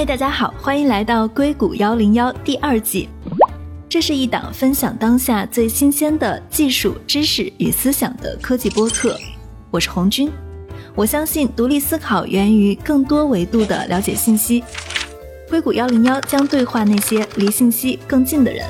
嗨，大家好，欢迎来到硅谷幺零幺第二季。这是一档分享当下最新鲜的技术知识与思想的科技播客。我是红军，我相信独立思考源于更多维度的了解信息。硅谷幺零幺将对话那些离信息更近的人。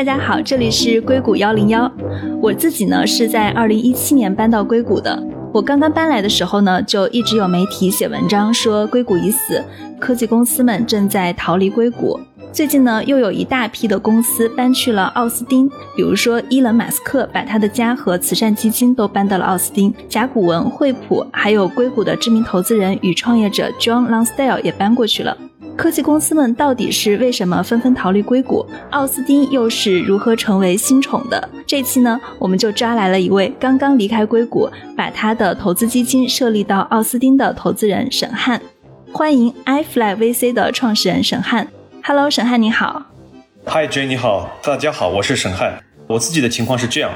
大家好，这里是硅谷幺零幺。我自己呢是在二零一七年搬到硅谷的。我刚刚搬来的时候呢，就一直有媒体写文章说硅谷已死，科技公司们正在逃离硅谷。最近呢，又有一大批的公司搬去了奥斯汀，比如说伊隆·马斯克把他的家和慈善基金都搬到了奥斯汀，甲骨文、惠普，还有硅谷的知名投资人与创业者 John Longstyle 也搬过去了。科技公司们到底是为什么纷纷逃离硅谷？奥斯汀又是如何成为新宠的？这期呢，我们就抓来了一位刚刚离开硅谷，把他的投资基金设立到奥斯汀的投资人沈汉。欢迎 iFly VC 的创始人沈汉。Hello，沈汉你好。Hi Jay，你好，大家好，我是沈汉。我自己的情况是这样：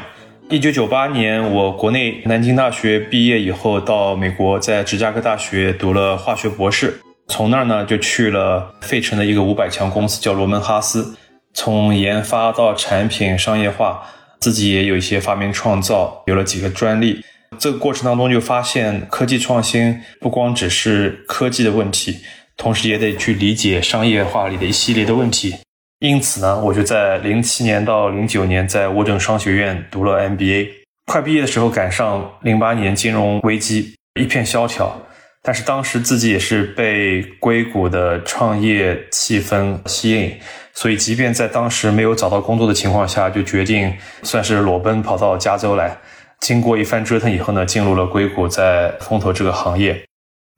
一九九八年，我国内南京大学毕业以后，到美国在芝加哥大学读了化学博士。从那儿呢，就去了费城的一个五百强公司，叫罗门哈斯。从研发到产品商业化，自己也有一些发明创造，有了几个专利。这个过程当中就发现，科技创新不光只是科技的问题，同时也得去理解商业化里的一系列的问题。因此呢，我就在零七年到零九年在沃顿商学院读了 MBA。快毕业的时候赶上零八年金融危机，一片萧条。但是当时自己也是被硅谷的创业气氛吸引，所以即便在当时没有找到工作的情况下，就决定算是裸奔跑到加州来。经过一番折腾以后呢，进入了硅谷，在风投这个行业。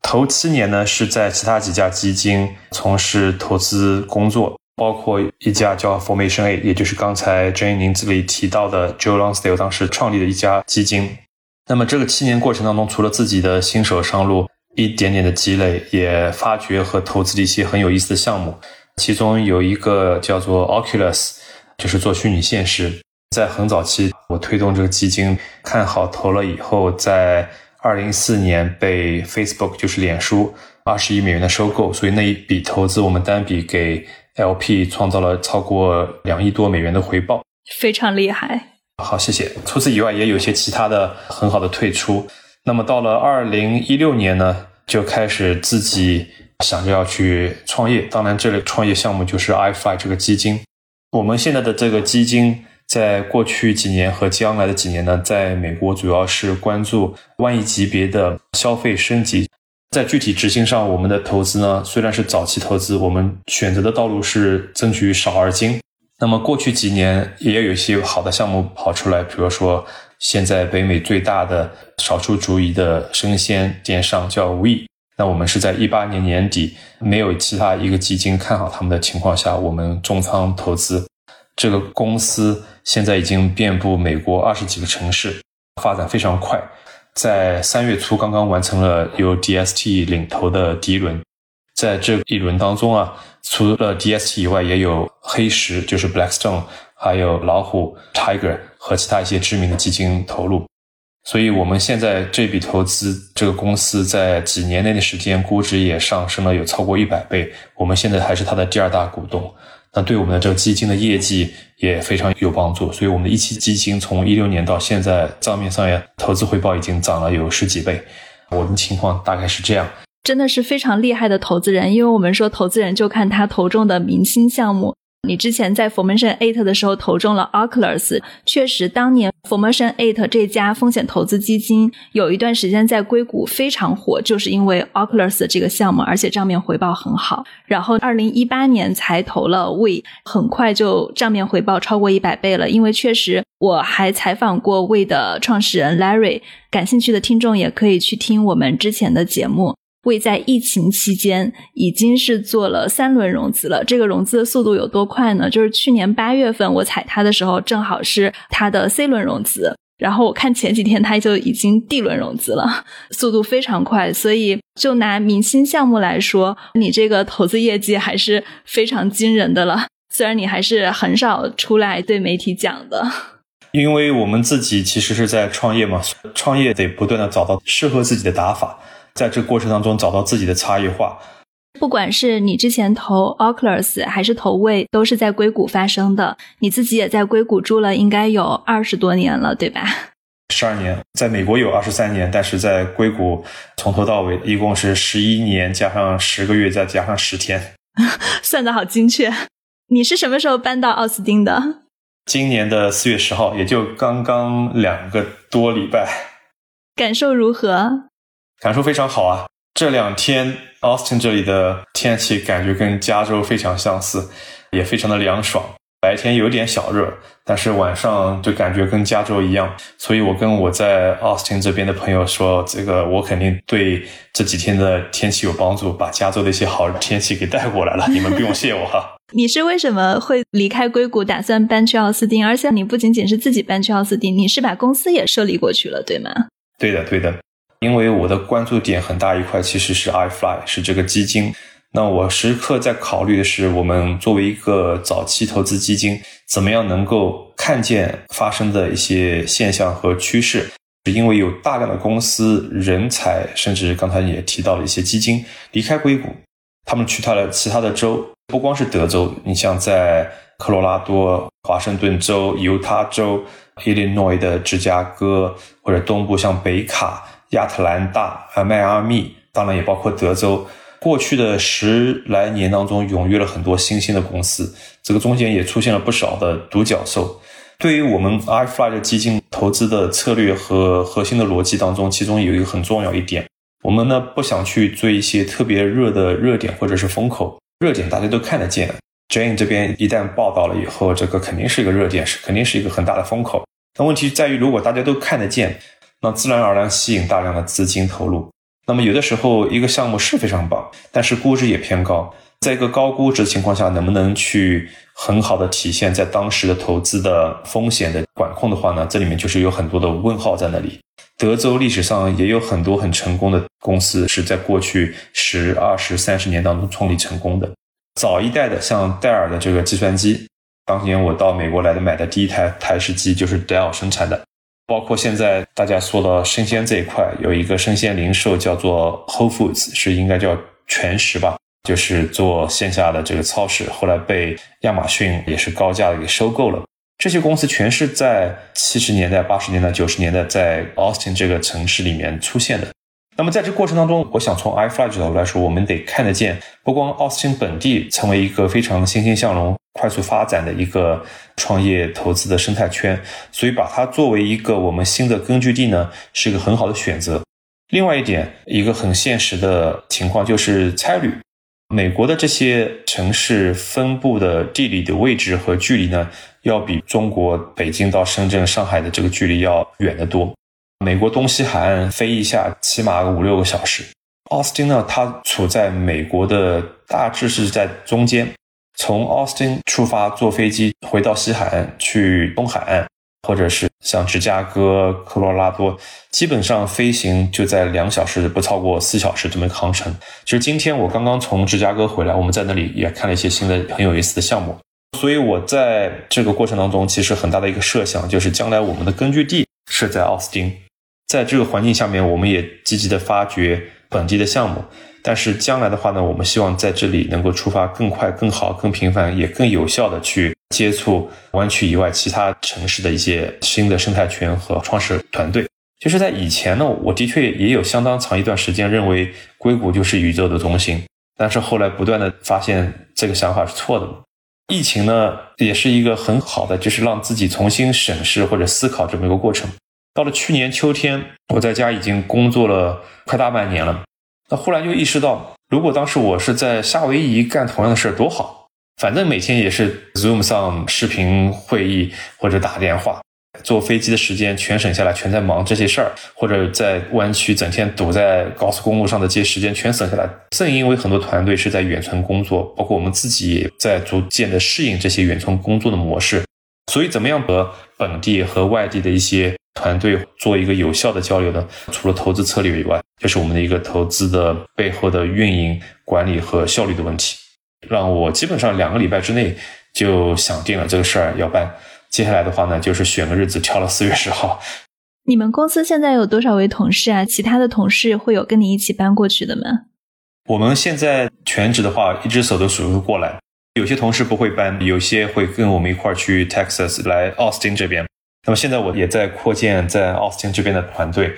头七年呢是在其他几家基金从事投资工作，包括一家叫 Formation A，也就是刚才 Jane 您这里提到的 Joe Longstale 当时创立的一家基金。那么这个七年过程当中，除了自己的新手上路。一点点的积累，也发掘和投资了一些很有意思的项目，其中有一个叫做 Oculus，就是做虚拟现实。在很早期，我推动这个基金，看好投了以后，在二零一四年被 Facebook，就是脸书，二十亿美元的收购，所以那一笔投资，我们单笔给 LP 创造了超过两亿多美元的回报，非常厉害。好，谢谢。除此以外，也有一些其他的很好的退出。那么到了二零一六年呢，就开始自己想着要去创业。当然，这类创业项目就是 iFly 这个基金。我们现在的这个基金，在过去几年和将来的几年呢，在美国主要是关注万亿级别的消费升级。在具体执行上，我们的投资呢，虽然是早期投资，我们选择的道路是争取少而精。那么过去几年也有一些好的项目跑出来，比如说。现在北美最大的少数族裔的生鲜电商叫 We，那我们是在一八年年底没有其他一个基金看好他们的情况下，我们重仓投资这个公司。现在已经遍布美国二十几个城市，发展非常快。在三月初刚刚完成了由 DST 领投的第一轮，在这一轮当中啊，除了 DST 以外，也有黑石，就是 Blackstone。还有老虎 Tiger 和其他一些知名的基金投入，所以我们现在这笔投资，这个公司在几年内的时间估值也上升了有超过一百倍。我们现在还是它的第二大股东，那对我们的这个基金的业绩也非常有帮助。所以我们的一期基金从一六年到现在账面上也投资回报已经涨了有十几倍。我的情况大概是这样，真的是非常厉害的投资人，因为我们说投资人就看他投中的明星项目。你之前在 Formation Eight 的时候投中了 Oculus，确实，当年 Formation Eight 这家风险投资基金有一段时间在硅谷非常火，就是因为 Oculus 这个项目，而且账面回报很好。然后，二零一八年才投了 We，很快就账面回报超过一百倍了。因为确实，我还采访过 We 的创始人 Larry，感兴趣的听众也可以去听我们之前的节目。为在疫情期间已经是做了三轮融资了，这个融资的速度有多快呢？就是去年八月份我踩它的时候，正好是它的 C 轮融资，然后我看前几天它就已经 D 轮融资了，速度非常快。所以就拿明星项目来说，你这个投资业绩还是非常惊人的了。虽然你还是很少出来对媒体讲的。因为我们自己其实是在创业嘛，创业得不断的找到适合自己的打法，在这过程当中找到自己的差异化。不管是你之前投 Oculus 还是投位，都是在硅谷发生的。你自己也在硅谷住了，应该有二十多年了，对吧？十二年，在美国有二十三年，但是在硅谷从头到尾一共是十一年，加上十个月，再加上十天，算的好精确。你是什么时候搬到奥斯汀的？今年的四月十号，也就刚刚两个多礼拜。感受如何？感受非常好啊！这两天 Austin 这里的天气感觉跟加州非常相似，也非常的凉爽。白天有点小热，但是晚上就感觉跟加州一样，所以我跟我在 Austin 这边的朋友说，这个我肯定对这几天的天气有帮助，把加州的一些好天气给带过来了，你们不用谢我哈。你是为什么会离开硅谷，打算搬去奥斯汀？而且你不仅仅是自己搬去奥斯汀，你是把公司也设立过去了，对吗？对的，对的，因为我的关注点很大一块其实是 iFly，是这个基金。那我时刻在考虑的是，我们作为一个早期投资基金，怎么样能够看见发生的一些现象和趋势？是因为有大量的公司、人才，甚至刚才也提到了一些基金离开硅谷，他们去到了其他的州，不光是德州，你像在科罗拉多、华盛顿州、犹他州、伊利诺伊的芝加哥，或者东部像北卡、亚特兰大、啊迈阿密，当然也包括德州。过去的十来年当中，踊跃了很多新兴的公司，这个中间也出现了不少的独角兽。对于我们 iFly 的基金投资的策略和核心的逻辑当中，其中有一个很重要一点，我们呢不想去追一些特别热的热点或者是风口，热点大家都看得见，Jane 这边一旦报道了以后，这个肯定是一个热点，是肯定是一个很大的风口。但问题在于，如果大家都看得见，那自然而然吸引大量的资金投入。那么有的时候一个项目是非常棒，但是估值也偏高，在一个高估值的情况下，能不能去很好的体现在当时的投资的风险的管控的话呢？这里面就是有很多的问号在那里。德州历史上也有很多很成功的公司是在过去十、二十、三十年当中创立成功的。早一代的像戴尔的这个计算机，当年我到美国来的买的第一台台式机就是戴尔生产的。包括现在大家说到生鲜这一块，有一个生鲜零售叫做 Whole Foods，是应该叫全食吧，就是做线下的这个超市。后来被亚马逊也是高价给收购了。这些公司全是在七十年代、八十年代、九十年代在 Austin 这个城市里面出现的。那么在这过程当中，我想从 iFly 角度来说，我们得看得见，不光奥斯汀本地成为一个非常欣欣向荣、快速发展的一个创业投资的生态圈，所以把它作为一个我们新的根据地呢，是一个很好的选择。另外一点，一个很现实的情况就是差旅，美国的这些城市分布的地理的位置和距离呢，要比中国北京到深圳、上海的这个距离要远得多。美国东西海岸飞一下起码五六个小时。奥斯汀呢，它处在美国的大致是在中间。从奥斯汀出发坐飞机回到西海岸去东海岸，或者是像芝加哥、科罗拉多，基本上飞行就在两小时不超过四小时这么一个航程。其实今天我刚刚从芝加哥回来，我们在那里也看了一些新的很有意思的项目。所以我在这个过程当中，其实很大的一个设想就是将来我们的根据地是在奥斯汀。在这个环境下面，我们也积极的发掘本地的项目。但是将来的话呢，我们希望在这里能够出发更快、更好、更频繁，也更有效的去接触湾区以外其他城市的一些新的生态圈和创始团队。就是在以前呢，我的确也有相当长一段时间认为硅谷就是宇宙的中心，但是后来不断的发现这个想法是错的。疫情呢，也是一个很好的，就是让自己重新审视或者思考这么一个过程。到了去年秋天，我在家已经工作了快大半年了。那忽然就意识到，如果当时我是在夏威夷干同样的事儿多好，反正每天也是 Zoom 上视频会议或者打电话，坐飞机的时间全省下来，全在忙这些事儿，或者在湾区整天堵在高速公路上的这些时间全省下来。正因为很多团队是在远程工作，包括我们自己也在逐渐的适应这些远程工作的模式，所以怎么样和本地和外地的一些。团队做一个有效的交流呢，除了投资策略以外，就是我们的一个投资的背后的运营管理和效率的问题。让我基本上两个礼拜之内就想定了这个事儿要办。接下来的话呢，就是选个日子，挑了四月十号。你们公司现在有多少位同事啊？其他的同事会有跟你一起搬过去的吗？我们现在全职的话，一只手都数不过来。有些同事不会搬，有些会跟我们一块儿去 Texas 来奥斯汀这边。那么现在我也在扩建在奥斯汀这边的团队。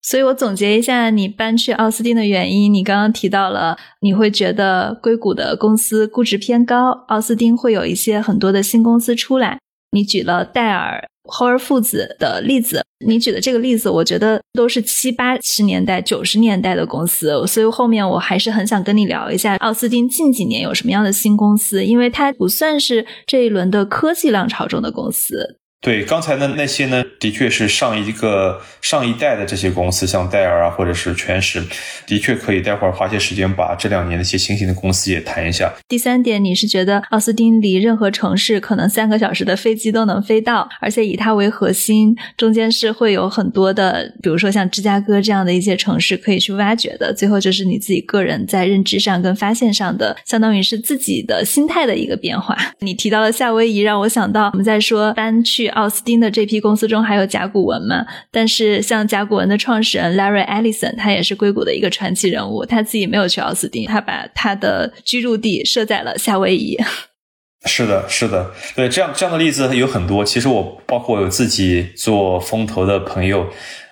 所以我总结一下，你搬去奥斯汀的原因，你刚刚提到了，你会觉得硅谷的公司估值偏高，奥斯汀会有一些很多的新公司出来。你举了戴尔、霍尔父子的例子，你举的这个例子，我觉得都是七八十年代、九十年代的公司，所以后面我还是很想跟你聊一下奥斯汀近几年有什么样的新公司，因为它不算是这一轮的科技浪潮中的公司。对，刚才的那些呢，的确是上一个上一代的这些公司，像戴尔啊，或者是全时，的确可以待会儿花些时间把这两年的一些新型的公司也谈一下。第三点，你是觉得奥斯汀离任何城市可能三个小时的飞机都能飞到，而且以它为核心，中间是会有很多的，比如说像芝加哥这样的一些城市可以去挖掘的。最后就是你自己个人在认知上跟发现上的，相当于是自己的心态的一个变化。你提到了夏威夷，让我想到我们在说搬去。奥斯汀的这批公司中还有甲骨文嘛？但是像甲骨文的创始人 Larry Ellison，他也是硅谷的一个传奇人物。他自己没有去奥斯汀，他把他的居住地设在了夏威夷。是的，是的，对，这样这样的例子有很多。其实我包括有自己做风投的朋友，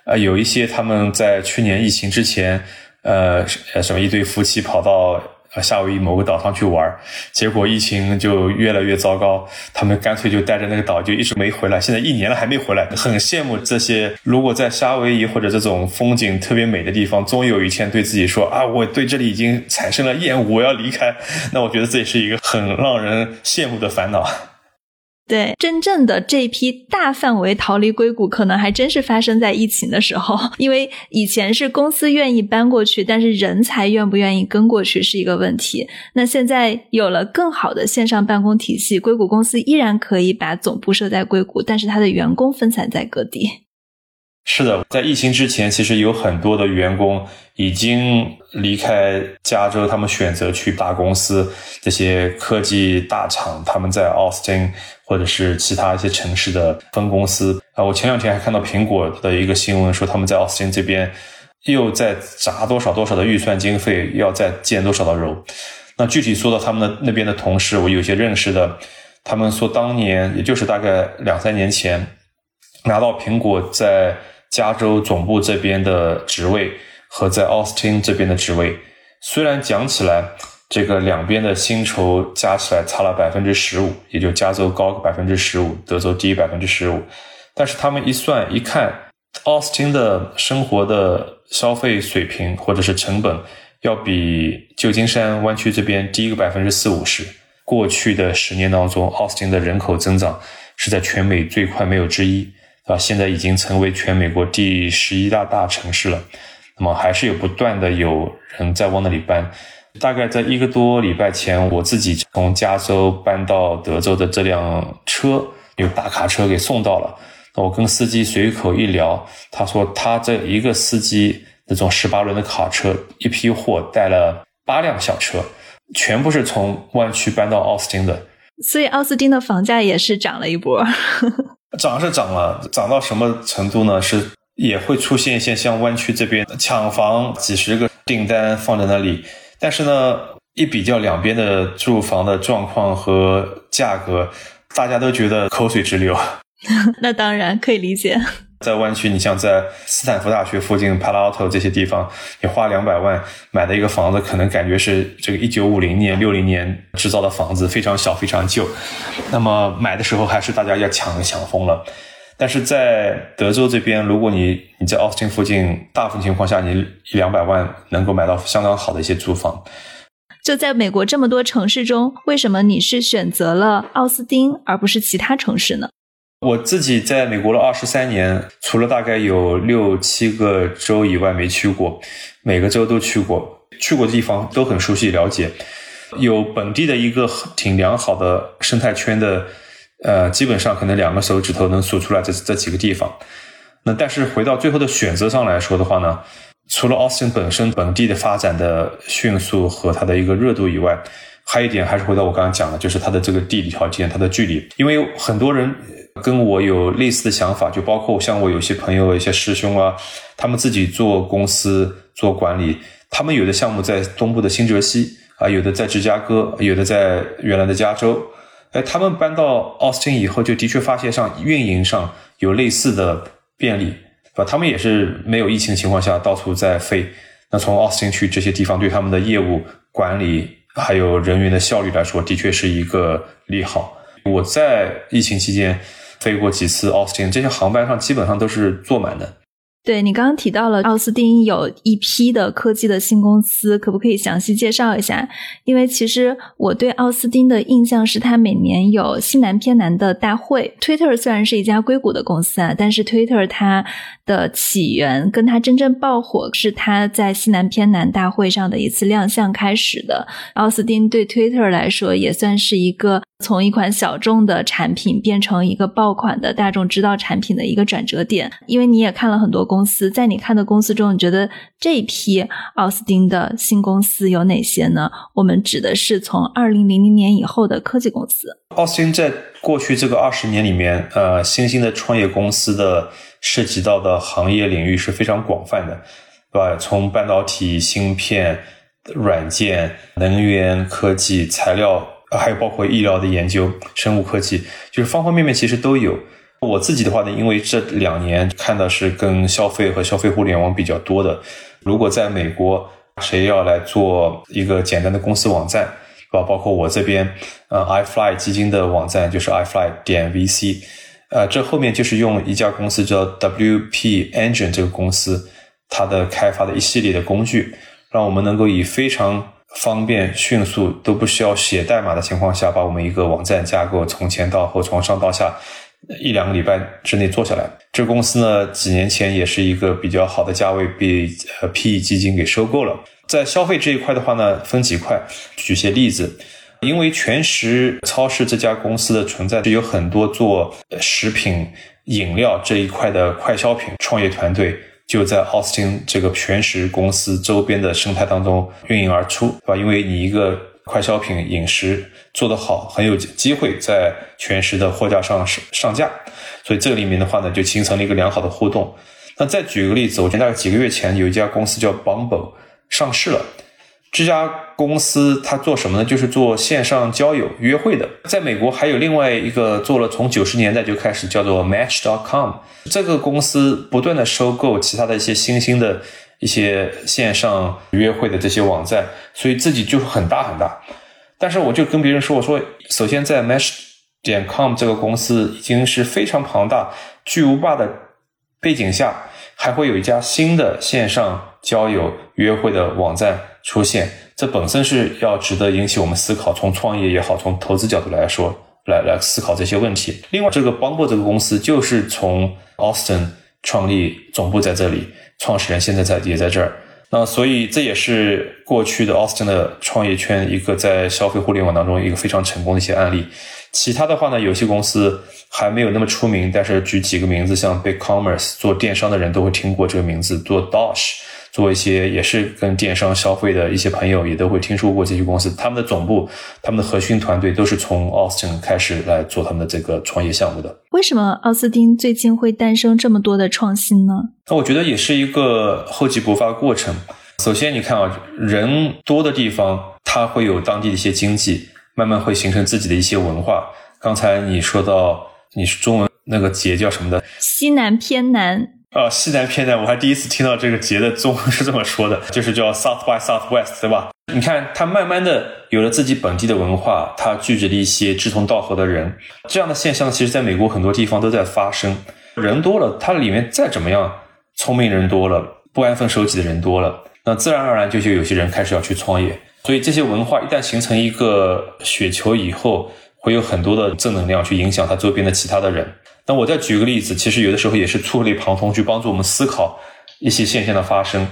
呃，有一些他们在去年疫情之前，呃，什么一对夫妻跑到。夏威夷某个岛上去玩，结果疫情就越来越糟糕，他们干脆就带着那个岛就一直没回来。现在一年了还没回来，很羡慕这些。如果在夏威夷或者这种风景特别美的地方，终于有一天对自己说啊，我对这里已经产生了厌恶，我要离开。那我觉得这也是一个很让人羡慕的烦恼。对，真正的这批大范围逃离硅谷，可能还真是发生在疫情的时候。因为以前是公司愿意搬过去，但是人才愿不愿意跟过去是一个问题。那现在有了更好的线上办公体系，硅谷公司依然可以把总部设在硅谷，但是它的员工分散在各地。是的，在疫情之前，其实有很多的员工已经离开加州，他们选择去大公司，这些科技大厂，他们在奥斯汀或者是其他一些城市的分公司啊。我前两天还看到苹果的一个新闻，说他们在奥斯汀这边又在砸多少多少的预算经费，要再建多少的楼。那具体说到他们的那边的同事，我有些认识的，他们说当年也就是大概两三年前拿到苹果在。加州总部这边的职位和在奥斯汀这边的职位，虽然讲起来这个两边的薪酬加起来差了百分之十五，也就加州高百分之十五，德州低百分之十五，但是他们一算一看，奥斯汀的生活的消费水平或者是成本要比旧金山湾区这边低个百分之四五十。过去的十年当中，奥斯汀的人口增长是在全美最快没有之一。啊，现在已经成为全美国第十一大大城市了，那么还是有不断的有人在往那里搬。大概在一个多礼拜前，我自己从加州搬到德州的这辆车，有大卡车给送到了。我跟司机随口一聊，他说他这一个司机那种十八轮的卡车，一批货带了八辆小车，全部是从湾区搬到奥斯汀的。所以奥斯汀的房价也是涨了一波。涨是涨了，涨到什么程度呢？是也会出现一些像湾区这边抢房，几十个订单放在那里，但是呢，一比较两边的住房的状况和价格，大家都觉得口水直流。那当然可以理解。在湾区，你像在斯坦福大学附近 Palo Alto 这些地方，你花两百万买的一个房子，可能感觉是这个一九五零年、六零年制造的房子，非常小、非常旧。那么买的时候还是大家要抢抢疯了。但是在德州这边，如果你你在奥斯汀附近，大部分情况下你一两百万能够买到相当好的一些住房。就在美国这么多城市中，为什么你是选择了奥斯汀而不是其他城市呢？我自己在美国了二十三年，除了大概有六七个州以外没去过，每个州都去过，去过的地方都很熟悉了解，有本地的一个挺良好的生态圈的，呃，基本上可能两个手指头能数出来这这几个地方。那但是回到最后的选择上来说的话呢，除了 Austin 本身本地的发展的迅速和它的一个热度以外，还有一点还是回到我刚刚讲的，就是它的这个地理条件，它的距离，因为很多人跟我有类似的想法，就包括像我有些朋友、一些师兄啊，他们自己做公司做管理，他们有的项目在东部的新泽西啊，有的在芝加哥，有的在原来的加州，哎，他们搬到奥斯汀以后，就的确发现上运营上有类似的便利，啊，他们也是没有疫情的情况下到处在飞，那从奥斯汀去这些地方，对他们的业务管理。还有人员的效率来说，的确是一个利好。我在疫情期间飞过几次奥斯汀，这些航班上基本上都是坐满的。对你刚刚提到了奥斯汀有一批的科技的新公司，可不可以详细介绍一下？因为其实我对奥斯汀的印象是，它每年有西南偏南的大会。Twitter 虽然是一家硅谷的公司啊，但是 Twitter 它的起源跟它真正爆火是它在西南偏南大会上的一次亮相开始的。奥斯汀对 Twitter 来说也算是一个。从一款小众的产品变成一个爆款的大众知道产品的一个转折点，因为你也看了很多公司，在你看的公司中，你觉得这批奥斯汀的新公司有哪些呢？我们指的是从二零零零年以后的科技公司。奥斯汀在过去这个二十年里面，呃，新兴的创业公司的涉及到的行业领域是非常广泛的，对吧？从半导体、芯片、软件、能源科技、材料。还有包括医疗的研究、生物科技，就是方方面面其实都有。我自己的话呢，因为这两年看的是跟消费和消费互联网比较多的。如果在美国，谁要来做一个简单的公司网站，是吧？包括我这边，呃，iFly 基金的网站就是 iFly 点 VC，呃，这后面就是用一家公司叫 WP Engine 这个公司，它的开发的一系列的工具，让我们能够以非常。方便、迅速都不需要写代码的情况下，把我们一个网站架构从前到后、从上到下一两个礼拜之内做下来。这公司呢，几年前也是一个比较好的价位被呃 PE 基金给收购了。在消费这一块的话呢，分几块，举些例子。因为全食超市这家公司的存在，是有很多做食品、饮料这一块的快消品创业团队。就在奥斯汀这个全食公司周边的生态当中运营而出，对吧？因为你一个快消品饮食做得好，很有机会在全食的货架上上上架，所以这里面的话呢，就形成了一个良好的互动。那再举个例子，我觉得大概几个月前有一家公司叫 Bumble 上市了。这家公司它做什么呢？就是做线上交友约会的。在美国还有另外一个做了从九十年代就开始叫做 Match.com，这个公司不断的收购其他的一些新兴的一些线上约会的这些网站，所以自己就很大很大。但是我就跟别人说，我说首先在 Match 点 com 这个公司已经是非常庞大巨无霸的背景下，还会有一家新的线上交友约会的网站。出现，这本身是要值得引起我们思考。从创业也好，从投资角度来说，来来思考这些问题。另外，这个 Bumble 这个公司就是从 Austin 创立，总部在这里，创始人现在在也在这儿。那所以这也是过去的 Austin 的创业圈一个在消费互联网当中一个非常成功的一些案例。其他的话呢，有些公司还没有那么出名，但是举几个名字，像 Big Commerce 做电商的人都会听过这个名字，做 Dosh。做一些也是跟电商消费的一些朋友也都会听说过这些公司，他们的总部、他们的核心团队都是从奥斯汀开始来做他们的这个创业项目的。为什么奥斯汀最近会诞生这么多的创新呢？那我觉得也是一个厚积薄发的过程。首先，你看啊，人多的地方，它会有当地的一些经济，慢慢会形成自己的一些文化。刚才你说到，你是中文那个节叫什么的？西南偏南。啊，西南偏南，我还第一次听到这个节的中文是这么说的，就是叫 South by Southwest，对吧？你看，它慢慢的有了自己本地的文化，它聚集了一些志同道合的人，这样的现象，其实在美国很多地方都在发生。人多了，它里面再怎么样，聪明人多了，不安分守己的人多了，那自然而然就就有些人开始要去创业。所以这些文化一旦形成一个雪球以后，会有很多的正能量去影响他周边的其他的人。那我再举个例子，其实有的时候也是触类旁通，去帮助我们思考一些现象的发生。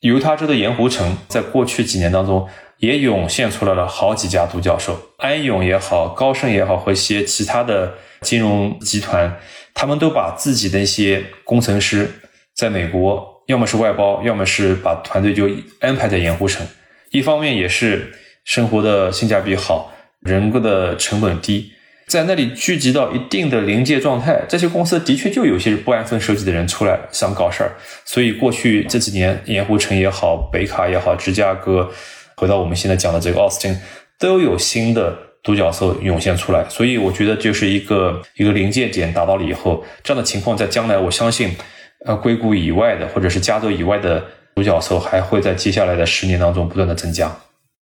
犹他州的盐湖城，在过去几年当中，也涌现出来了好几家独角兽，安永也好，高盛也好，和一些其他的金融集团，他们都把自己的一些工程师在美国，要么是外包，要么是把团队就安排在盐湖城。一方面也是生活的性价比好，人工的成本低。在那里聚集到一定的临界状态，这些公司的确就有些不安分守己的人出来想搞事儿。所以过去这几年，盐湖城也好，北卡也好，芝加哥，回到我们现在讲的这个奥斯汀，都有新的独角兽涌现出来。所以我觉得就是一个一个临界点达到了以后，这样的情况在将来，我相信，呃，硅谷以外的或者是加州以外的独角兽还会在接下来的十年当中不断的增加。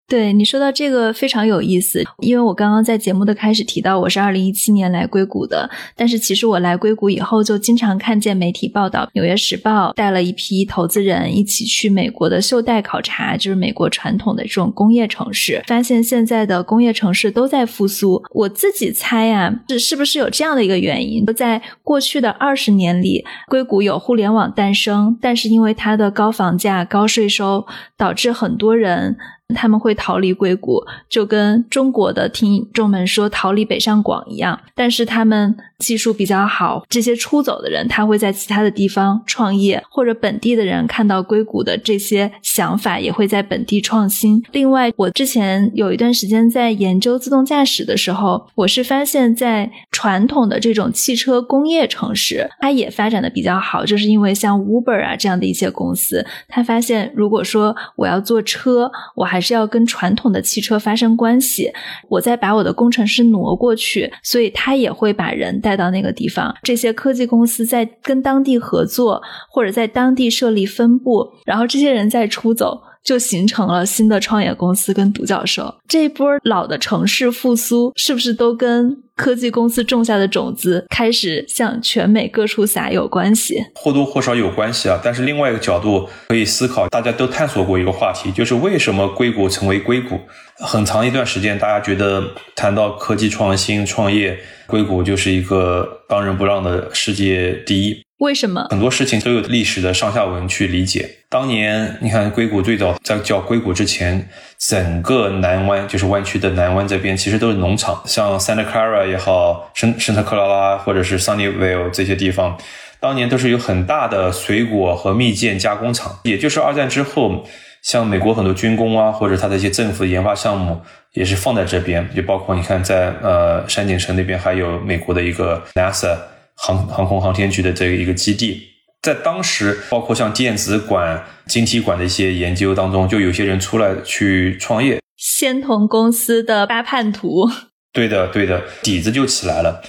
对你说到这个非常有意思，因为我刚刚在节目的开始提到我是二零一七年来硅谷的，但是其实我来硅谷以后就经常看见媒体报道，《纽约时报》带了一批投资人一起去美国的袖带考察，就是美国传统的这种工业城市，发现现在的工业城市都在复苏。我自己猜呀，是是不是有这样的一个原因？在过去的二十年里，硅谷有互联网诞生，但是因为它的高房价、高税收，导致很多人。他们会逃离硅谷，就跟中国的听众们说逃离北上广一样。但是他们技术比较好，这些出走的人他会在其他的地方创业，或者本地的人看到硅谷的这些想法，也会在本地创新。另外，我之前有一段时间在研究自动驾驶的时候，我是发现，在传统的这种汽车工业城市，它也发展的比较好，就是因为像 Uber 啊这样的一些公司，他发现如果说我要坐车，我还是要跟传统的汽车发生关系，我再把我的工程师挪过去，所以他也会把人带到那个地方。这些科技公司在跟当地合作，或者在当地设立分部，然后这些人再出走。就形成了新的创业公司跟独角兽。这一波老的城市复苏，是不是都跟科技公司种下的种子开始向全美各处撒有关系？或多或少有关系啊。但是另外一个角度可以思考，大家都探索过一个话题，就是为什么硅谷成为硅谷？很长一段时间，大家觉得谈到科技创新创业，硅谷就是一个当仁不让的世界第一。为什么很多事情都有历史的上下文去理解？当年你看硅谷最早在叫硅谷之前，整个南湾就是湾区的南湾这边其实都是农场，像 Santa Clara 也好，圣圣特克拉拉或者是 Sunnyvale 这些地方，当年都是有很大的水果和蜜饯加工厂。也就是二战之后，像美国很多军工啊，或者它的一些政府研发项目也是放在这边，就包括你看在呃山景城那边还有美国的一个 NASA。航航空航天局的这一个基地，在当时，包括像电子管、晶体管的一些研究当中，就有些人出来去创业。仙童公司的八叛徒，对的，对的，底子就起来了。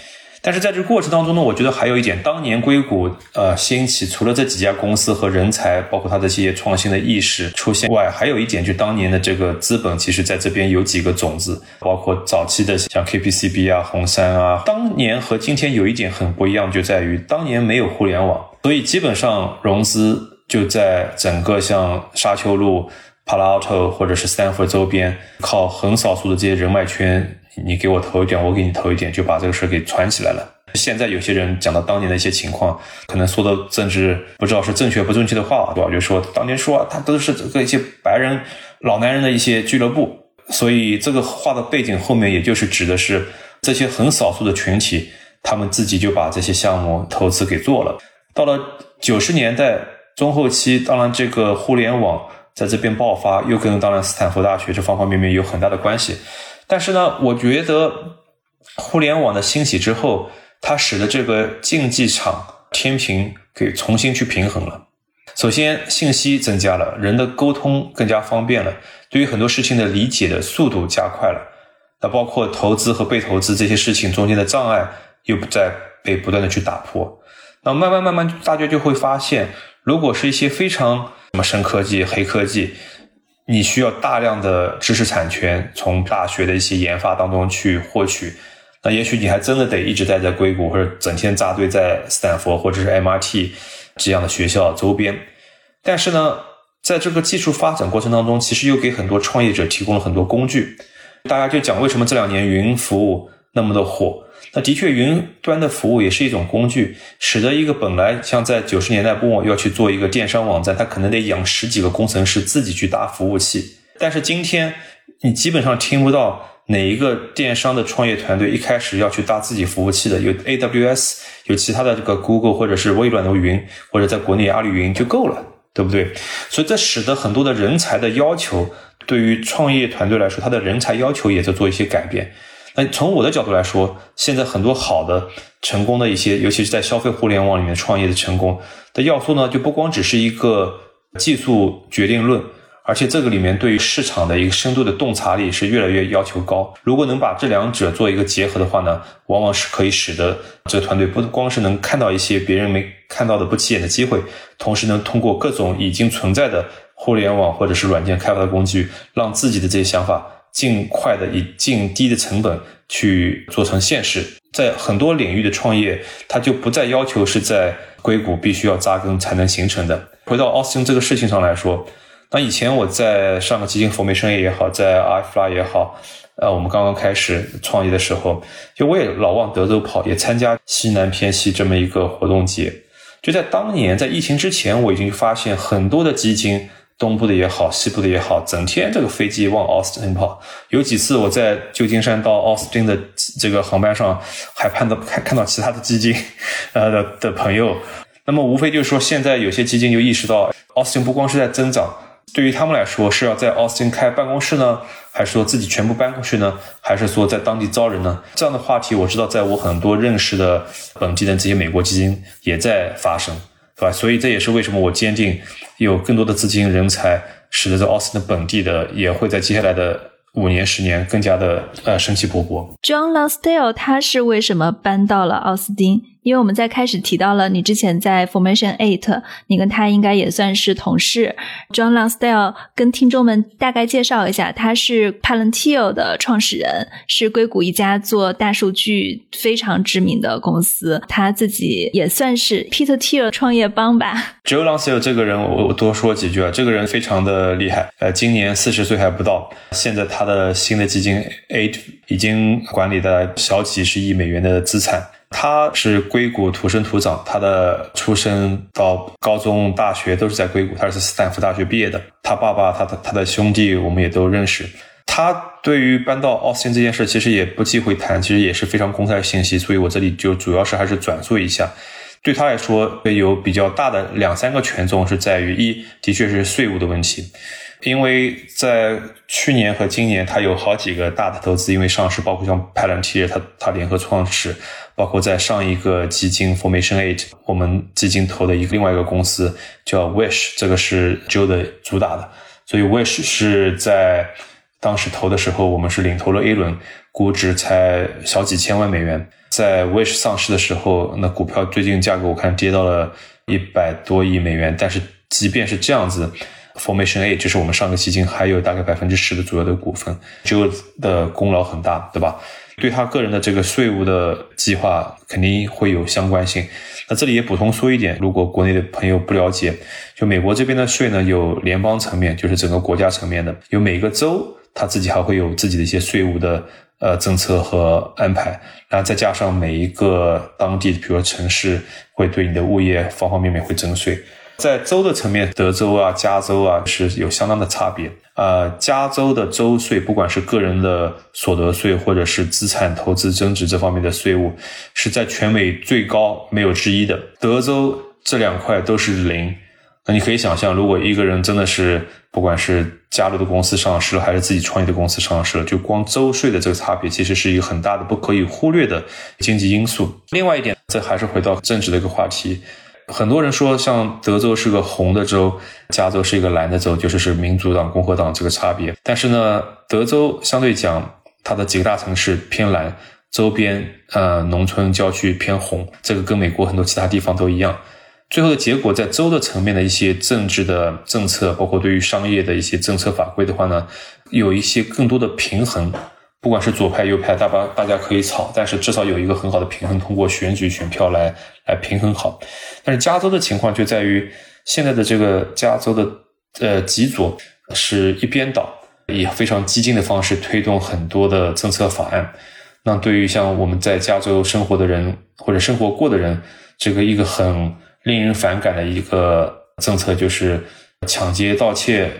但是在这个过程当中呢，我觉得还有一点，当年硅谷呃兴起，除了这几家公司和人才，包括它的这些创新的意识出现外，还有一点，就当年的这个资本，其实在这边有几个种子，包括早期的像 KPCB 啊、红杉啊，当年和今天有一点很不一样，就在于当年没有互联网，所以基本上融资就在整个像沙丘路、Palo Alto 或者是山湖的周边，靠很少数的这些人脉圈。你给我投一点，我给你投一点，就把这个事给传起来了。现在有些人讲到当年的一些情况，可能说的政治不知道是正确不正确的话，对吧？就说当年说他都是这个一些白人老男人的一些俱乐部，所以这个话的背景后面，也就是指的是这些很少数的群体，他们自己就把这些项目投资给做了。到了九十年代中后期，当然这个互联网在这边爆发，又跟当然斯坦福大学这方方面面有很大的关系。但是呢，我觉得互联网的兴起之后，它使得这个竞技场天平给重新去平衡了。首先，信息增加了，人的沟通更加方便了，对于很多事情的理解的速度加快了。那包括投资和被投资这些事情中间的障碍又不再被不断的去打破。那慢慢慢慢，大家就会发现，如果是一些非常什么深科技、黑科技。你需要大量的知识产权从大学的一些研发当中去获取，那也许你还真的得一直待在硅谷，或者整天扎堆在斯坦福或者是 MIT 这样的学校周边。但是呢，在这个技术发展过程当中，其实又给很多创业者提供了很多工具。大家就讲为什么这两年云服务那么的火。那的确，云端的服务也是一种工具，使得一个本来像在九十年代末要去做一个电商网站，他可能得养十几个工程师自己去搭服务器。但是今天，你基本上听不到哪一个电商的创业团队一开始要去搭自己服务器的，有 AWS，有其他的这个 Google 或者是微软的云，或者在国内阿里云就够了，对不对？所以这使得很多的人才的要求。对于创业团队来说，他的人才要求也在做一些改变。那从我的角度来说，现在很多好的、成功的一些，尤其是在消费互联网里面创业的成功的要素呢，就不光只是一个技术决定论，而且这个里面对于市场的一个深度的洞察力是越来越要求高。如果能把这两者做一个结合的话呢，往往是可以使得这个团队不光是能看到一些别人没看到的不起眼的机会，同时能通过各种已经存在的互联网或者是软件开发的工具，让自己的这些想法。尽快的以尽低的成本去做成现实，在很多领域的创业，它就不再要求是在硅谷必须要扎根才能形成的。回到 Austin 这个事情上来说，那以前我在上个基金 Formation 也好，在 iFly 也好，呃，我们刚刚开始创业的时候，就我也老往德州跑，也参加西南偏西这么一个活动节。就在当年，在疫情之前，我已经发现很多的基金。东部的也好，西部的也好，整天这个飞机往奥斯汀跑。有几次我在旧金山到奥斯汀的这个航班上，还看到看看到其他的基金，呃的的朋友。那么无非就是说，现在有些基金就意识到，奥斯汀不光是在增长，对于他们来说是要在奥斯汀开办公室呢，还是说自己全部搬过去呢，还是说在当地招人呢？这样的话题，我知道在我很多认识的本地的这些美国基金也在发生。对？所以这也是为什么我坚定有更多的资金、人才，使得这奥斯汀本地的也会在接下来的五年、十年更加的呃生气勃勃。John Lonsdale 他是为什么搬到了奥斯汀？因为我们在开始提到了你之前在 Formation Eight，你跟他应该也算是同事。John Lonsdale 跟听众们大概介绍一下，他是 Palantir 的创始人，是硅谷一家做大数据非常知名的公司。他自己也算是 Peter Thiel 创业帮吧。John Lonsdale 这个人，我我多说几句啊，这个人非常的厉害，呃，今年四十岁还不到，现在他的新的基金 Eight 已经管理的小几十亿美元的资产。他是硅谷土生土长，他的出生到高中、大学都是在硅谷。他是斯坦福大学毕业的。他爸爸、他的他的兄弟，我们也都认识。他对于搬到奥斯汀这件事，其实也不忌讳谈，其实也是非常公开的信息。所以我这里就主要是还是转述一下。对他来说，有比较大的两三个权重是在于：一，的确是税务的问题。因为在去年和今年，他有好几个大的投资，因为上市，包括像 Palantir，他他联合创始，包括在上一个基金 Formation Eight，我们基金投的一个另外一个公司叫 Wish，这个是 Joe 的主打的，所以 Wish 是在当时投的时候，我们是领投了 A 轮，估值才小几千万美元。在 Wish 上市的时候，那股票最近价格我看跌到了一百多亿美元，但是即便是这样子。Formation A 就是我们上个基金还有大概百分之十的左右的股份，这个的功劳很大，对吧？对他个人的这个税务的计划肯定会有相关性。那这里也补充说一点，如果国内的朋友不了解，就美国这边的税呢，有联邦层面，就是整个国家层面的，有每个州他自己还会有自己的一些税务的呃政策和安排，然后再加上每一个当地，比如说城市会对你的物业方方面面会征税。在州的层面，德州啊、加州啊是有相当的差别。呃，加州的州税，不管是个人的所得税，或者是资产投资增值这方面的税务，是在全美最高，没有之一的。德州这两块都是零。那你可以想象，如果一个人真的是不管是加入的公司上市了，还是自己创业的公司上市了，就光州税的这个差别，其实是一个很大的、不可以忽略的经济因素。另外一点，这还是回到政治的一个话题。很多人说，像德州是个红的州，加州是一个蓝的州，就是是民主党、共和党这个差别。但是呢，德州相对讲，它的几个大城市偏蓝，周边呃农村郊区偏红，这个跟美国很多其他地方都一样。最后的结果，在州的层面的一些政治的政策，包括对于商业的一些政策法规的话呢，有一些更多的平衡。不管是左派右派，大把大家可以吵，但是至少有一个很好的平衡，通过选举选票来来平衡好。但是加州的情况就在于，现在的这个加州的呃极左是一边倒，以非常激进的方式推动很多的政策法案。那对于像我们在加州生活的人或者生活过的人，这个一个很令人反感的一个政策就是抢劫盗窃。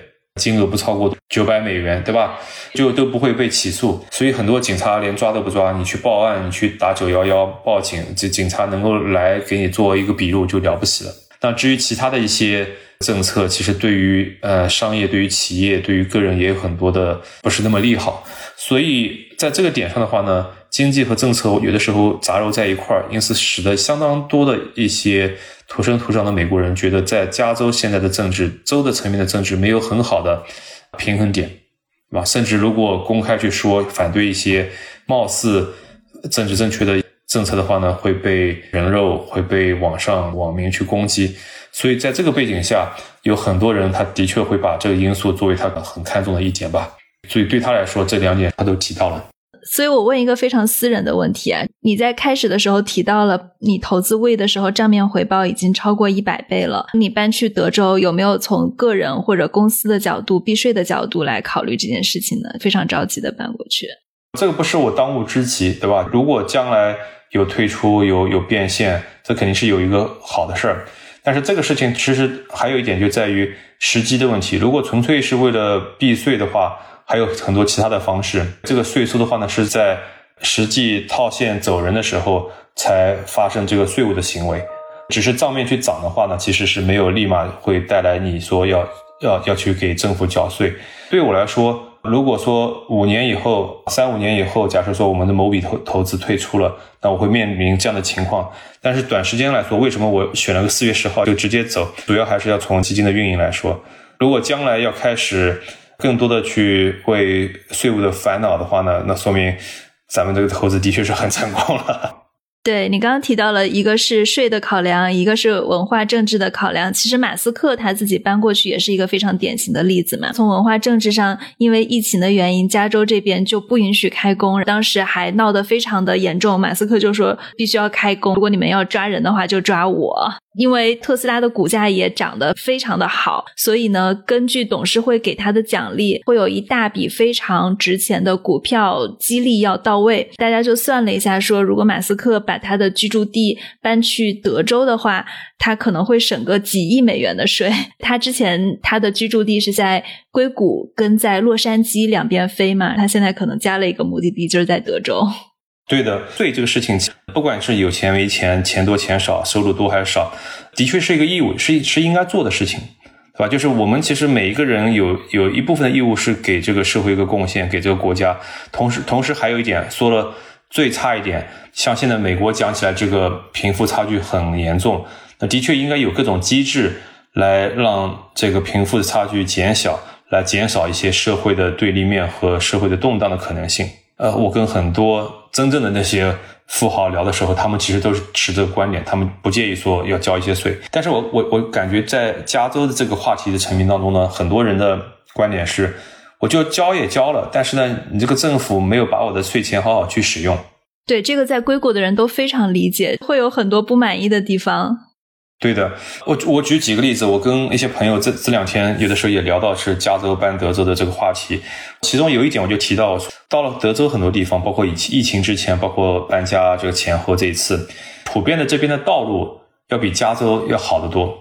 金额不超过九百美元，对吧？就都不会被起诉，所以很多警察连抓都不抓。你去报案，你去打九幺幺报警，这警察能够来给你做一个笔录就了不起了。那至于其他的一些政策，其实对于呃商业、对于企业、对于个人也有很多的不是那么利好。所以在这个点上的话呢，经济和政策有的时候杂糅在一块儿，因此使得相当多的一些土生土长的美国人觉得，在加州现在的政治、州的层面的政治没有很好的平衡点，对吧？甚至如果公开去说反对一些貌似政治正确的政策的话呢，会被人肉，会被网上网民去攻击。所以在这个背景下，有很多人他的确会把这个因素作为他很看重的一点吧。所以对他来说，这两点他都提到了。所以我问一个非常私人的问题啊，你在开始的时候提到了你投资位的时候账面回报已经超过一百倍了。你搬去德州有没有从个人或者公司的角度、避税的角度来考虑这件事情呢？非常着急的搬过去。这个不是我当务之急，对吧？如果将来有退出、有有变现，这肯定是有一个好的事儿。但是这个事情其实还有一点就在于时机的问题。如果纯粹是为了避税的话，还有很多其他的方式。这个税收的话呢，是在实际套现走人的时候才发生这个税务的行为。只是账面去涨的话呢，其实是没有立马会带来你说要要要去给政府缴税。对我来说，如果说五年以后、三五年以后，假设说我们的某笔投投资退出了，那我会面临这样的情况。但是短时间来说，为什么我选了个四月十号就直接走？主要还是要从基金的运营来说。如果将来要开始。更多的去为税务的烦恼的话呢，那说明咱们这个投资的确是很成功了。对你刚刚提到了一个是税的考量，一个是文化政治的考量。其实马斯克他自己搬过去也是一个非常典型的例子嘛。从文化政治上，因为疫情的原因，加州这边就不允许开工，当时还闹得非常的严重。马斯克就说必须要开工，如果你们要抓人的话，就抓我。因为特斯拉的股价也涨得非常的好，所以呢，根据董事会给他的奖励，会有一大笔非常值钱的股票激励要到位。大家就算了一下，说如果马斯克把他的居住地搬去德州的话，他可能会省个几亿美元的税。他之前他的居住地是在硅谷跟在洛杉矶两边飞嘛，他现在可能加了一个目的地，就是在德州。对的，税这个事情，不管是有钱没钱，钱多钱少，收入多还是少，的确是一个义务，是是应该做的事情，对吧？就是我们其实每一个人有有一部分的义务是给这个社会一个贡献，给这个国家。同时，同时还有一点说了最差一点，像现在美国讲起来这个贫富差距很严重，那的确应该有各种机制来让这个贫富的差距减小，来减少一些社会的对立面和社会的动荡的可能性。呃，我跟很多真正的那些富豪聊的时候，他们其实都是持这个观点，他们不介意说要交一些税。但是我我我感觉在加州的这个话题的层面当中呢，很多人的观点是，我就交也交了，但是呢，你这个政府没有把我的税钱好好去使用。对，这个在硅谷的人都非常理解，会有很多不满意的地方。对的，我我举几个例子，我跟一些朋友这这两天有的时候也聊到是加州搬德州的这个话题，其中有一点我就提到，到了德州很多地方，包括疫疫情之前，包括搬家这个前后这一次，普遍的这边的道路要比加州要好得多。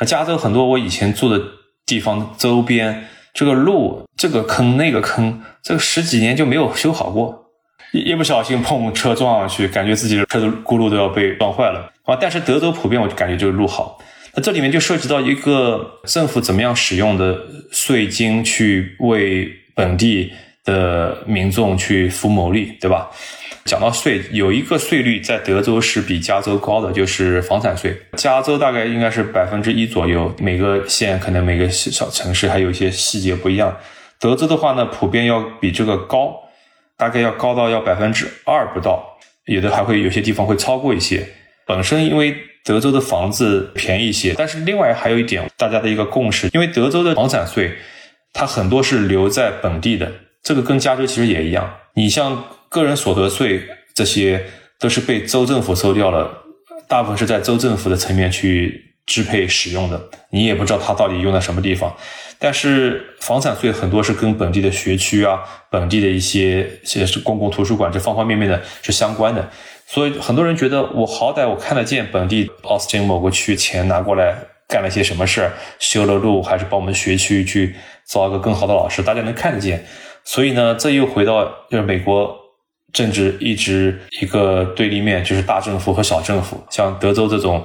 那加州很多我以前住的地方周边，这个路这个坑那个坑，这个十几年就没有修好过。一不小心碰车撞上去，感觉自己的车的轱辘都要被撞坏了啊！但是德州普遍我就感觉就是路好，那这里面就涉及到一个政府怎么样使用的税金去为本地的民众去服谋利，对吧？讲到税，有一个税率在德州是比加州高的，就是房产税。加州大概应该是百分之一左右，每个县可能每个小城市还有一些细节不一样。德州的话呢，普遍要比这个高。大概要高到要百分之二不到，有的还会有些地方会超过一些。本身因为德州的房子便宜一些，但是另外还有一点，大家的一个共识，因为德州的房产税它很多是留在本地的，这个跟加州其实也一样。你像个人所得税这些都是被州政府收掉了，大部分是在州政府的层面去支配使用的，你也不知道它到底用在什么地方。但是房产税很多是跟本地的学区啊、本地的一些些公共图书馆这方方面面的是相关的，所以很多人觉得我好歹我看得见本地奥斯汀某个区钱拿过来干了些什么事儿，修了路还是帮我们学区去招一个更好的老师，大家能看得见。所以呢，这又回到就是美国政治一直一个对立面，就是大政府和小政府，像德州这种。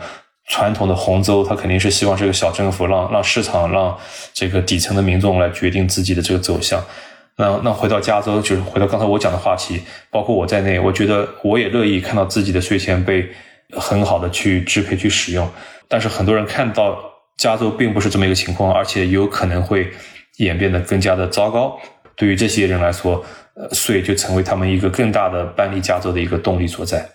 传统的红州，它肯定是希望是个小政府，让让市场，让这个底层的民众来决定自己的这个走向。那那回到加州，就是回到刚才我讲的话题，包括我在内，我觉得我也乐意看到自己的税钱被很好的去支配、去使用。但是很多人看到加州并不是这么一个情况，而且有可能会演变得更加的糟糕。对于这些人来说，呃，税就成为他们一个更大的搬离加州的一个动力所在。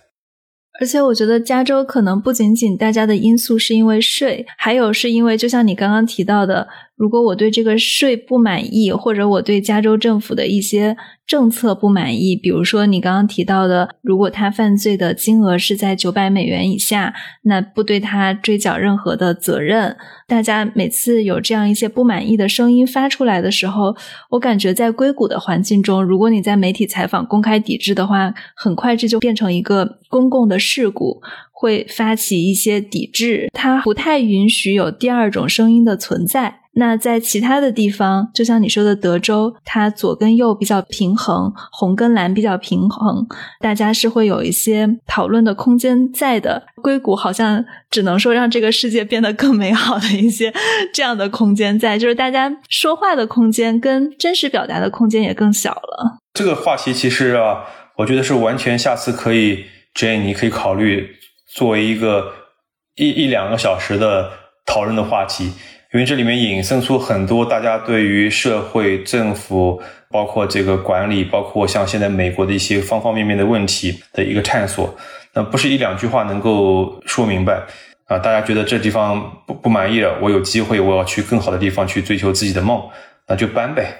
而且我觉得加州可能不仅仅大家的因素是因为税，还有是因为就像你刚刚提到的。如果我对这个税不满意，或者我对加州政府的一些政策不满意，比如说你刚刚提到的，如果他犯罪的金额是在九百美元以下，那不对他追缴任何的责任。大家每次有这样一些不满意的声音发出来的时候，我感觉在硅谷的环境中，如果你在媒体采访公开抵制的话，很快这就变成一个公共的事故，会发起一些抵制，它不太允许有第二种声音的存在。那在其他的地方，就像你说的德州，它左跟右比较平衡，红跟蓝比较平衡，大家是会有一些讨论的空间在的。硅谷好像只能说让这个世界变得更美好的一些这样的空间在，就是大家说话的空间跟真实表达的空间也更小了。这个话题其实啊，我觉得是完全下次可以，Jane，你可以考虑作为一个一一两个小时的讨论的话题。因为这里面引申出很多大家对于社会、政府，包括这个管理，包括像现在美国的一些方方面面的问题的一个探索，那不是一两句话能够说明白啊！大家觉得这地方不不满意了，我有机会我要去更好的地方去追求自己的梦，那就搬呗。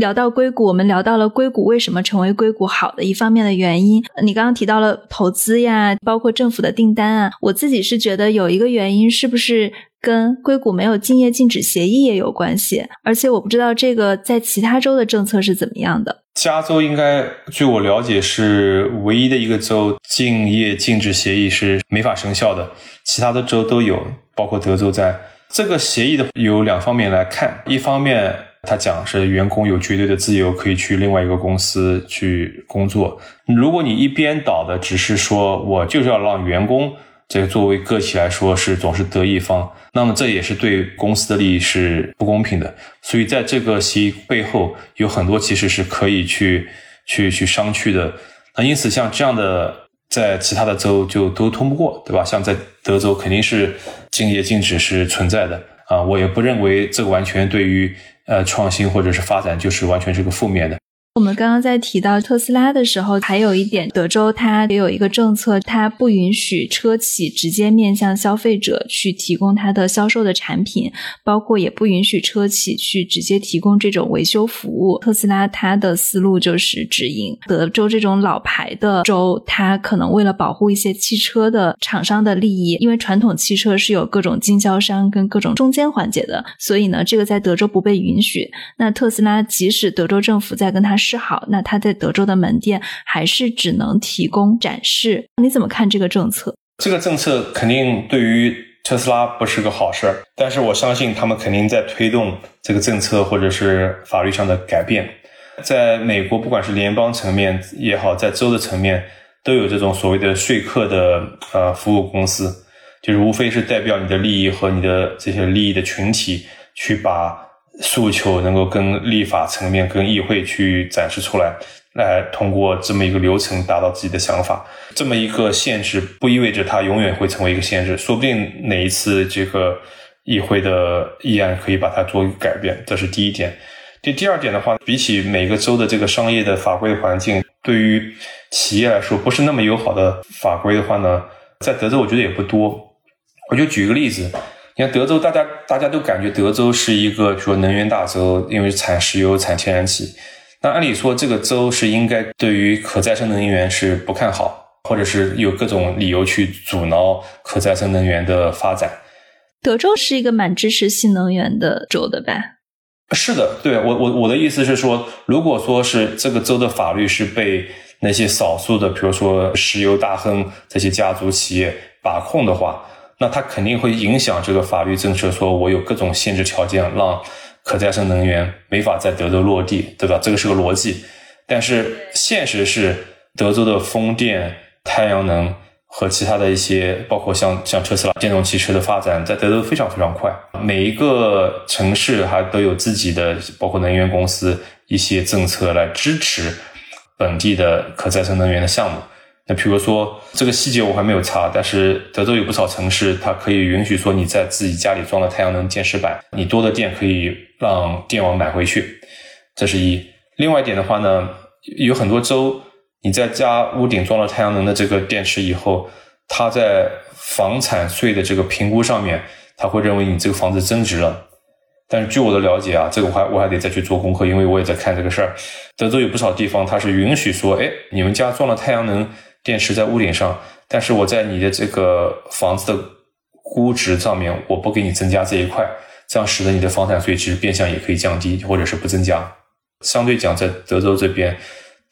聊到硅谷，我们聊到了硅谷为什么成为硅谷好的一方面的原因。你刚刚提到了投资呀，包括政府的订单啊，我自己是觉得有一个原因是不是？跟硅谷没有竞业禁止协议也有关系，而且我不知道这个在其他州的政策是怎么样的。加州应该，据我了解是唯一的一个州竞业禁止协议是没法生效的，其他的州都有，包括德州在。这个协议的有两方面来看，一方面他讲是员工有绝对的自由，可以去另外一个公司去工作。如果你一边倒的只是说我就是要让员工。这个作为个体来说是总是得益方，那么这也是对公司的利益是不公平的。所以在这个协议背后有很多其实是可以去去去商榷的。那因此像这样的在其他的州就都通不过，对吧？像在德州肯定是竞业禁止是存在的啊。我也不认为这个完全对于呃创新或者是发展就是完全是个负面的。我们刚刚在提到特斯拉的时候，还有一点，德州它也有一个政策，它不允许车企直接面向消费者去提供它的销售的产品，包括也不允许车企去直接提供这种维修服务。特斯拉它的思路就是直营德州这种老牌的州，它可能为了保护一些汽车的厂商的利益，因为传统汽车是有各种经销商跟各种中间环节的，所以呢，这个在德州不被允许。那特斯拉即使德州政府在跟他示好，那他在德州的门店还是只能提供展示。你怎么看这个政策？这个政策肯定对于特斯拉不是个好事儿，但是我相信他们肯定在推动这个政策或者是法律上的改变。在美国，不管是联邦层面也好，在州的层面都有这种所谓的说客的呃服务公司，就是无非是代表你的利益和你的这些利益的群体去把。诉求能够跟立法层面、跟议会去展示出来，来通过这么一个流程达到自己的想法。这么一个限制不意味着它永远会成为一个限制，说不定哪一次这个议会的议案可以把它做一个改变。这是第一点。第第二点的话，比起每个州的这个商业的法规环境，对于企业来说不是那么友好的法规的话呢，在德州我觉得也不多。我就举一个例子。你看德州，大家大家都感觉德州是一个说能源大州，因为产石油、产天然气。那按理说，这个州是应该对于可再生能源是不看好，或者是有各种理由去阻挠可再生能源的发展。德州是一个蛮支持新能源的州的吧？是的，对我我我的意思是说，如果说是这个州的法律是被那些少数的，比如说石油大亨这些家族企业把控的话。那它肯定会影响这个法律政策，说我有各种限制条件，让可再生能源没法在德州落地，对吧？这个是个逻辑。但是现实是，德州的风电、太阳能和其他的一些，包括像像特斯拉电动汽车的发展，在德州非常非常快。每一个城市还都有自己的，包括能源公司一些政策来支持本地的可再生能源的项目。那比如说这个细节我还没有查，但是德州有不少城市，它可以允许说你在自己家里装了太阳能电池板，你多的电可以让电网买回去。这是一。另外一点的话呢，有很多州。你在家屋顶装了太阳能的这个电池以后，它在房产税的这个评估上面，他会认为你这个房子增值了。但是据我的了解啊，这个我还我还得再去做功课，因为我也在看这个事儿。德州有不少地方它是允许说，哎，你们家装了太阳能电池在屋顶上，但是我在你的这个房子的估值上面，我不给你增加这一块，这样使得你的房产税其实变相也可以降低，或者是不增加。相对讲，在德州这边。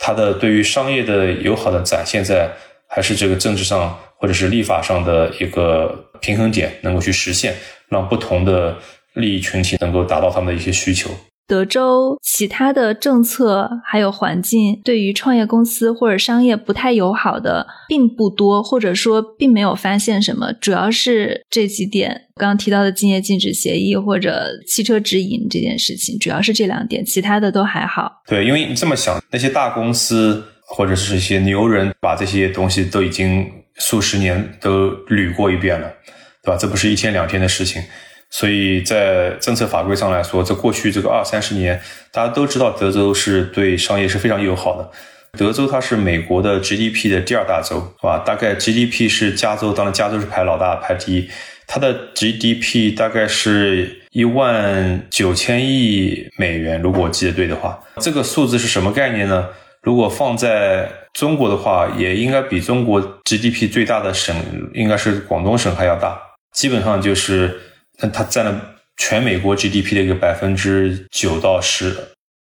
它的对于商业的友好的展现，在还是这个政治上或者是立法上的一个平衡点，能够去实现，让不同的利益群体能够达到他们的一些需求。德州其他的政策还有环境对于创业公司或者商业不太友好的并不多，或者说并没有发现什么，主要是这几点刚刚提到的竞业禁止协议或者汽车直营这件事情，主要是这两点，其他的都还好。对，因为你这么想，那些大公司或者是一些牛人把这些东西都已经数十年都捋过一遍了，对吧？这不是一天两天的事情。所以在政策法规上来说，在过去这个二三十年，大家都知道德州是对商业是非常友好的。德州它是美国的 GDP 的第二大州，是吧？大概 GDP 是加州，当然加州是排老大，排第一。它的 GDP 大概是一万九千亿美元，如果我记得对的话。这个数字是什么概念呢？如果放在中国的话，也应该比中国 GDP 最大的省应该是广东省还要大，基本上就是。但它占了全美国 GDP 的一个百分之九到十，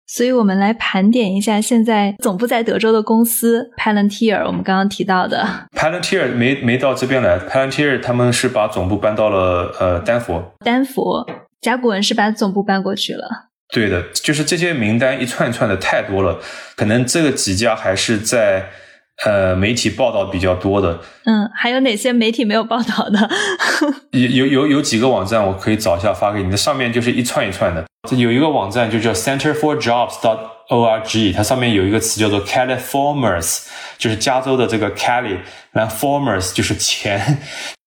所以我们来盘点一下现在总部在德州的公司 Palantir，我们刚刚提到的。Palantir 没没到这边来，Palantir 他们是把总部搬到了呃丹佛，丹佛，甲骨文是把总部搬过去了，对的，就是这些名单一串一串的太多了，可能这个几家还是在。呃，媒体报道比较多的，嗯，还有哪些媒体没有报道的？有有有有几个网站，我可以找一下发给你。那上面就是一串一串的。有一个网站就叫 Center for Jobs dot org，它上面有一个词叫做 Californians，就是加州的这个 Cali，然后 Formers 就是钱。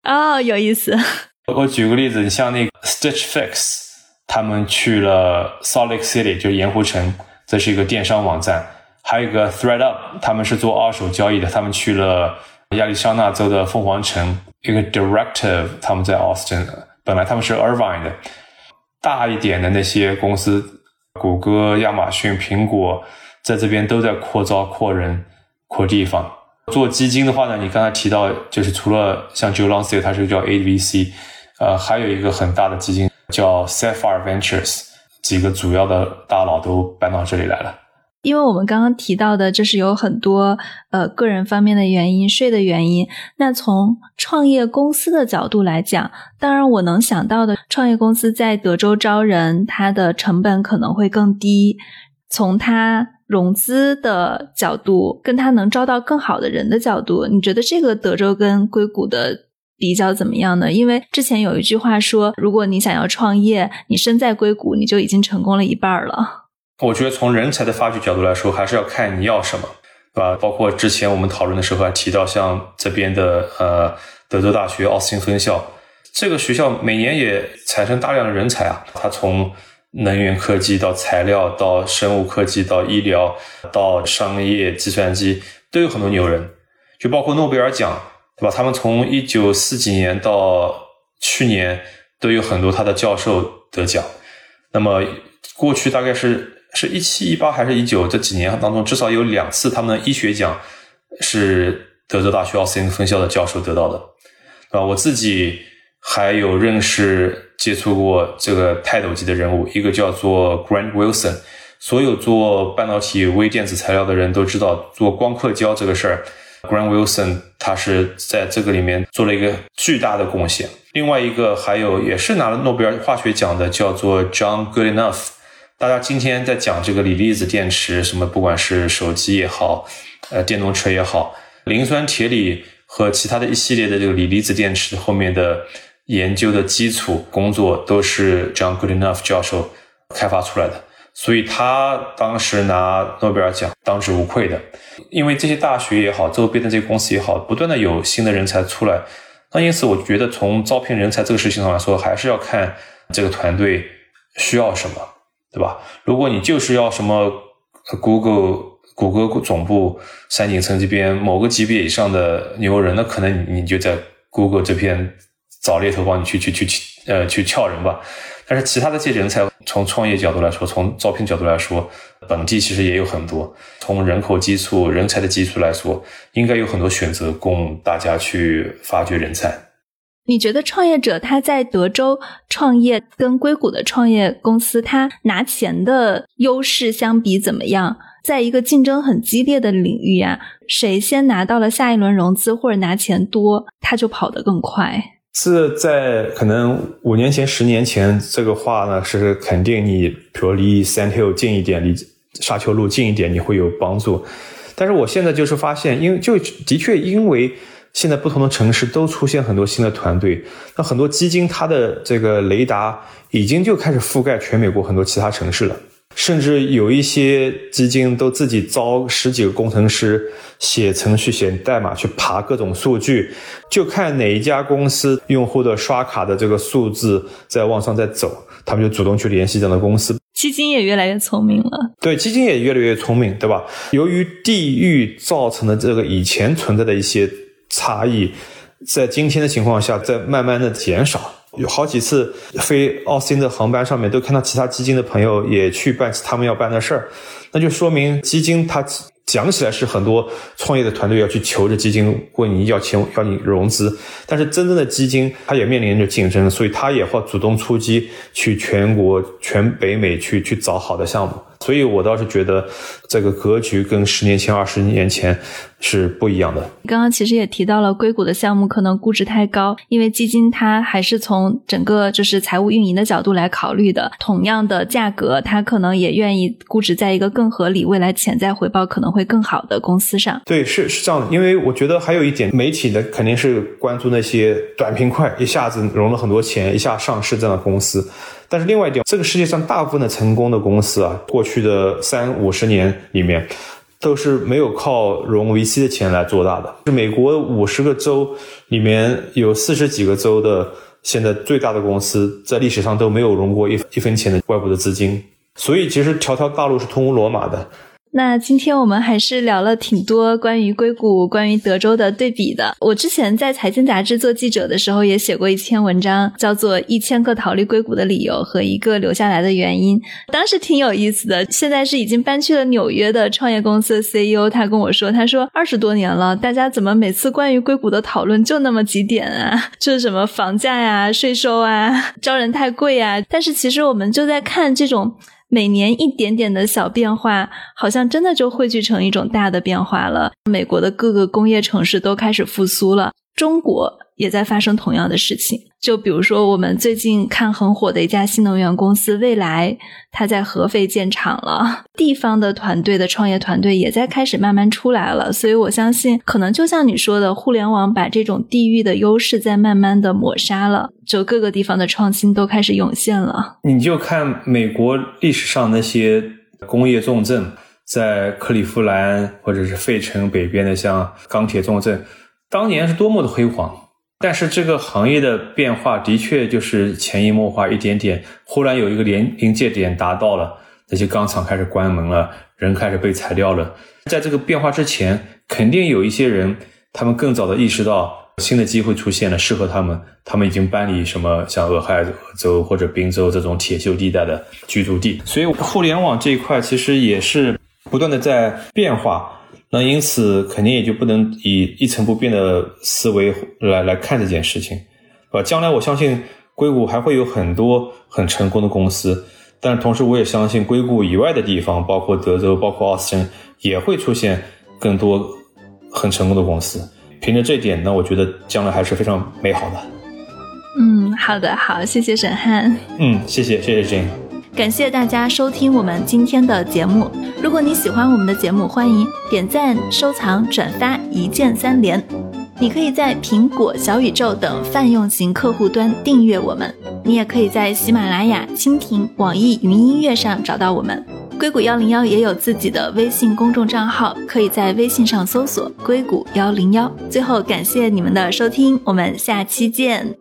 哦，有意思。我举个例子，你像那个 Stitch Fix，他们去了 Salt Lake City，就是盐湖城，这是一个电商网站。还有一个 ThreadUp，他们是做二手交易的，他们去了亚利桑那州的凤凰城。一个 Directive，他们在 Austin，本来他们是 Irvine 的。大一点的那些公司，谷歌、亚马逊、苹果，在这边都在扩招、扩人、扩地方。做基金的话呢，你刚才提到，就是除了像 Joe Lonsdale，它是叫 AVC，呃，还有一个很大的基金叫 Sapphire Ventures，几个主要的大佬都搬到这里来了。因为我们刚刚提到的，就是有很多呃个人方面的原因，税的原因。那从创业公司的角度来讲，当然我能想到的，创业公司在德州招人，它的成本可能会更低。从它融资的角度，跟它能招到更好的人的角度，你觉得这个德州跟硅谷的比较怎么样呢？因为之前有一句话说，如果你想要创业，你身在硅谷，你就已经成功了一半了。我觉得从人才的发掘角度来说，还是要看你要什么，对吧？包括之前我们讨论的时候还提到，像这边的呃德州大学奥斯汀分校，这个学校每年也产生大量的人才啊。它从能源科技到材料到生物科技到医疗到商业计算机都有很多牛人，就包括诺贝尔奖，对吧？他们从一九四几年到去年都有很多他的教授得奖。那么过去大概是。是一七一八还是一九这几年当中，至少有两次他们的医学奖是德州大学奥斯汀分校的教授得到的，啊，我自己还有认识接触过这个泰斗级的人物，一个叫做 Grant Wilson。所有做半导体微电子材料的人都知道，做光刻胶这个事儿，Grant Wilson 他是在这个里面做了一个巨大的贡献。另外一个还有也是拿了诺贝尔化学奖的，叫做 John Goodenough。大家今天在讲这个锂离子电池，什么不管是手机也好，呃，电动车也好，磷酸铁锂和其他的一系列的这个锂离子电池后面的研究的基础工作，都是 John Goodenough 教授开发出来的。所以他当时拿诺贝尔奖当之无愧的，因为这些大学也好，周边的这些公司也好，不断的有新的人才出来。那因此，我觉得从招聘人才这个事情上来说，还是要看这个团队需要什么，对吧？如果你就是要什么 Google 谷歌总部山顶层级边某个级别以上的牛人，那可能你就在 Google 这边找猎头帮你去去去呃去撬人吧。但是其他的这些人才，从创业角度来说，从招聘角度来说，本地其实也有很多。从人口基础、人才的基础来说，应该有很多选择供大家去发掘人才。你觉得创业者他在德州创业跟硅谷的创业公司他拿钱的优势相比怎么样？在一个竞争很激烈的领域呀，谁先拿到了下一轮融资或者拿钱多，他就跑得更快。是在可能五年前、十年前，这个话呢是肯定你，比如离 San Hill 近一点，离沙丘路近一点，你会有帮助。但是我现在就是发现，因为就的确因为现在不同的城市都出现很多新的团队，那很多基金它的这个雷达已经就开始覆盖全美国很多其他城市了。甚至有一些基金都自己招十几个工程师写程序、写代码去爬各种数据，就看哪一家公司用户的刷卡的这个数字在往上在走，他们就主动去联系这样的公司。基金也越来越聪明了，对，基金也越来越聪明，对吧？由于地域造成的这个以前存在的一些差异，在今天的情况下在慢慢的减少。有好几次飞奥斯汀的航班上面，都看到其他基金的朋友也去办他们要办的事儿，那就说明基金它讲起来是很多创业的团队要去求着基金问你要钱要你融资，但是真正的基金它也面临着竞争，所以它也会主动出击去全国全北美去去找好的项目。所以我倒是觉得这个格局跟十年前、二十年前是不一样的。刚刚其实也提到了硅谷的项目可能估值太高，因为基金它还是从整个就是财务运营的角度来考虑的。同样的价格，它可能也愿意估值在一个更合理、未来潜在回报可能会更好的公司上。对，是是这样的。因为我觉得还有一点，媒体呢肯定是关注那些短平快，一下子融了很多钱，一下上市这样的公司。但是另外一点，这个世界上大部分的成功的公司啊，过去的三五十年里面，都是没有靠融 VC 的钱来做大的。是美国五十个州里面有四十几个州的，现在最大的公司在历史上都没有融过一一分钱的外部的资金。所以其实条条大路是通罗马的。那今天我们还是聊了挺多关于硅谷、关于德州的对比的。我之前在财经杂志做记者的时候，也写过一篇文章，叫做《一千个逃离硅谷的理由和一个留下来的原因》，当时挺有意思的。现在是已经搬去了纽约的创业公司的 CEO，他跟我说：“他说二十多年了，大家怎么每次关于硅谷的讨论就那么几点啊？就是什么房价呀、税收啊、招人太贵啊。但是其实我们就在看这种。”每年一点点的小变化，好像真的就汇聚成一种大的变化了。美国的各个工业城市都开始复苏了，中国。也在发生同样的事情，就比如说我们最近看很火的一家新能源公司未来，它在合肥建厂了，地方的团队的创业团队也在开始慢慢出来了，所以我相信，可能就像你说的，互联网把这种地域的优势在慢慢的抹杀了，就各个地方的创新都开始涌现了。你就看美国历史上那些工业重镇，在克利夫兰或者是费城北边的像钢铁重镇，当年是多么的辉煌。但是这个行业的变化的确就是潜移默化，一点点，忽然有一个临临界点达到了，那些钢厂开始关门了，人开始被裁掉了。在这个变化之前，肯定有一些人，他们更早的意识到新的机会出现了，适合他们，他们已经搬离什么像俄亥俄州或者宾州这种铁锈地带的居住地。所以，互联网这一块其实也是不断的在变化。那因此，肯定也就不能以一成不变的思维来来看这件事情，啊，将来我相信硅谷还会有很多很成功的公司，但同时我也相信硅谷以外的地方，包括德州、包括奥斯汀，也会出现更多很成功的公司。凭着这点，那我觉得将来还是非常美好的。嗯，好的，好，谢谢沈汉。嗯，谢谢，谢谢 Jane。感谢大家收听我们今天的节目。如果你喜欢我们的节目，欢迎点赞、收藏、转发，一键三连。你可以在苹果、小宇宙等泛用型客户端订阅我们，你也可以在喜马拉雅、蜻蜓、网易云音乐上找到我们。硅谷幺零幺也有自己的微信公众账号，可以在微信上搜索“硅谷幺零幺”。最后，感谢你们的收听，我们下期见。